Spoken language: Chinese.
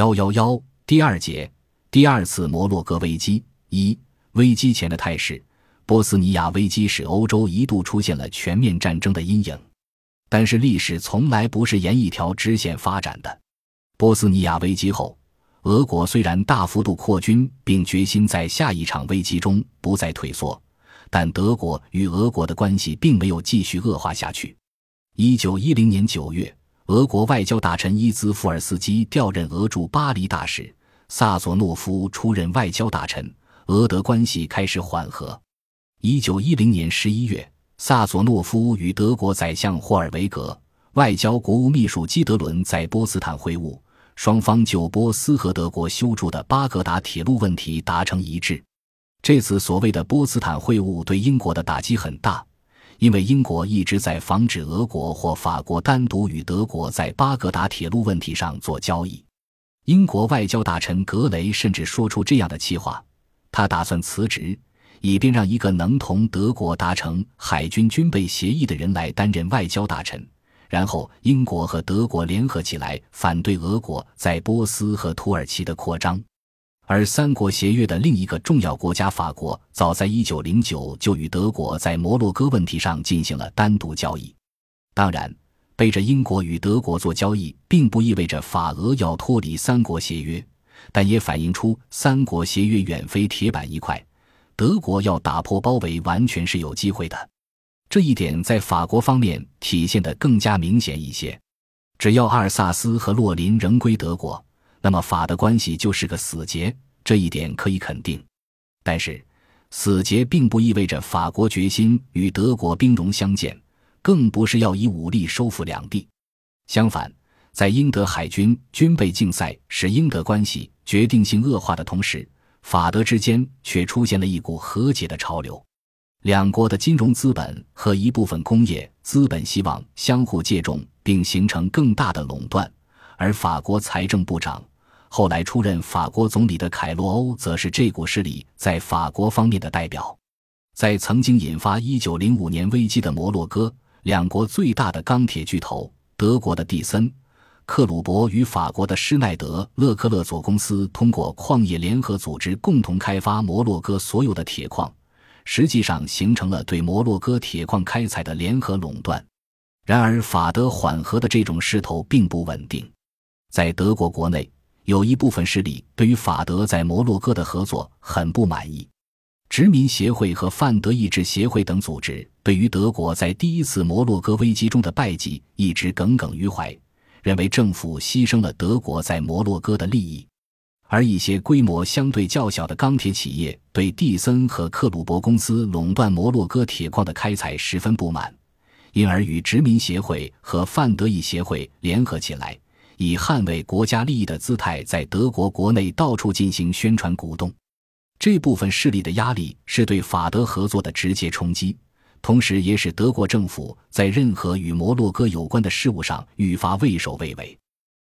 幺幺幺第二节第二次摩洛哥危机一危机前的态势，波斯尼亚危机使欧洲一度出现了全面战争的阴影，但是历史从来不是沿一条直线发展的。波斯尼亚危机后，俄国虽然大幅度扩军，并决心在下一场危机中不再退缩，但德国与俄国的关系并没有继续恶化下去。一九一零年九月。俄国外交大臣伊兹福尔斯基调任俄驻巴黎大使，萨佐诺夫出任外交大臣，俄德关系开始缓和。一九一零年十一月，萨佐诺夫与德国宰相霍尔维格、外交国务秘书基德伦在波茨坦会晤，双方就波斯和德国修筑的巴格达铁路问题达成一致。这次所谓的波茨坦会晤对英国的打击很大。因为英国一直在防止俄国或法国单独与德国在巴格达铁路问题上做交易，英国外交大臣格雷甚至说出这样的气话：他打算辞职，以便让一个能同德国达成海军军备协议的人来担任外交大臣，然后英国和德国联合起来反对俄国在波斯和土耳其的扩张。而三国协约的另一个重要国家法国，早在一九零九就与德国在摩洛哥问题上进行了单独交易。当然，背着英国与德国做交易，并不意味着法俄要脱离三国协约，但也反映出三国协约远非铁板一块，德国要打破包围完全是有机会的。这一点在法国方面体现得更加明显一些。只要阿尔萨斯和洛林仍归德国。那么法的关系就是个死结，这一点可以肯定。但是，死结并不意味着法国决心与德国兵戎相见，更不是要以武力收复两地。相反，在英德海军军备竞赛使英德关系决定性恶化的同时，法德之间却出现了一股和解的潮流。两国的金融资本和一部分工业资本希望相互借重，并形成更大的垄断，而法国财政部长。后来出任法国总理的凯洛欧，则是这股势力在法国方面的代表。在曾经引发1905年危机的摩洛哥，两国最大的钢铁巨头德国的蒂森、克鲁伯与法国的施耐德勒克勒佐公司，通过矿业联合组织共同开发摩洛哥所有的铁矿，实际上形成了对摩洛哥铁矿开采的联合垄断。然而，法德缓和的这种势头并不稳定，在德国国内。有一部分势力对于法德在摩洛哥的合作很不满意，殖民协会和泛德意志协会等组织对于德国在第一次摩洛哥危机中的败绩一直耿耿于怀，认为政府牺牲了德国在摩洛哥的利益。而一些规模相对较小的钢铁企业对蒂森和克鲁伯公司垄断摩洛哥铁矿的开采十分不满，因而与殖民协会和泛德意协会联合起来。以捍卫国家利益的姿态，在德国国内到处进行宣传鼓动。这部分势力的压力是对法德合作的直接冲击，同时也使德国政府在任何与摩洛哥有关的事务上愈发畏首畏尾。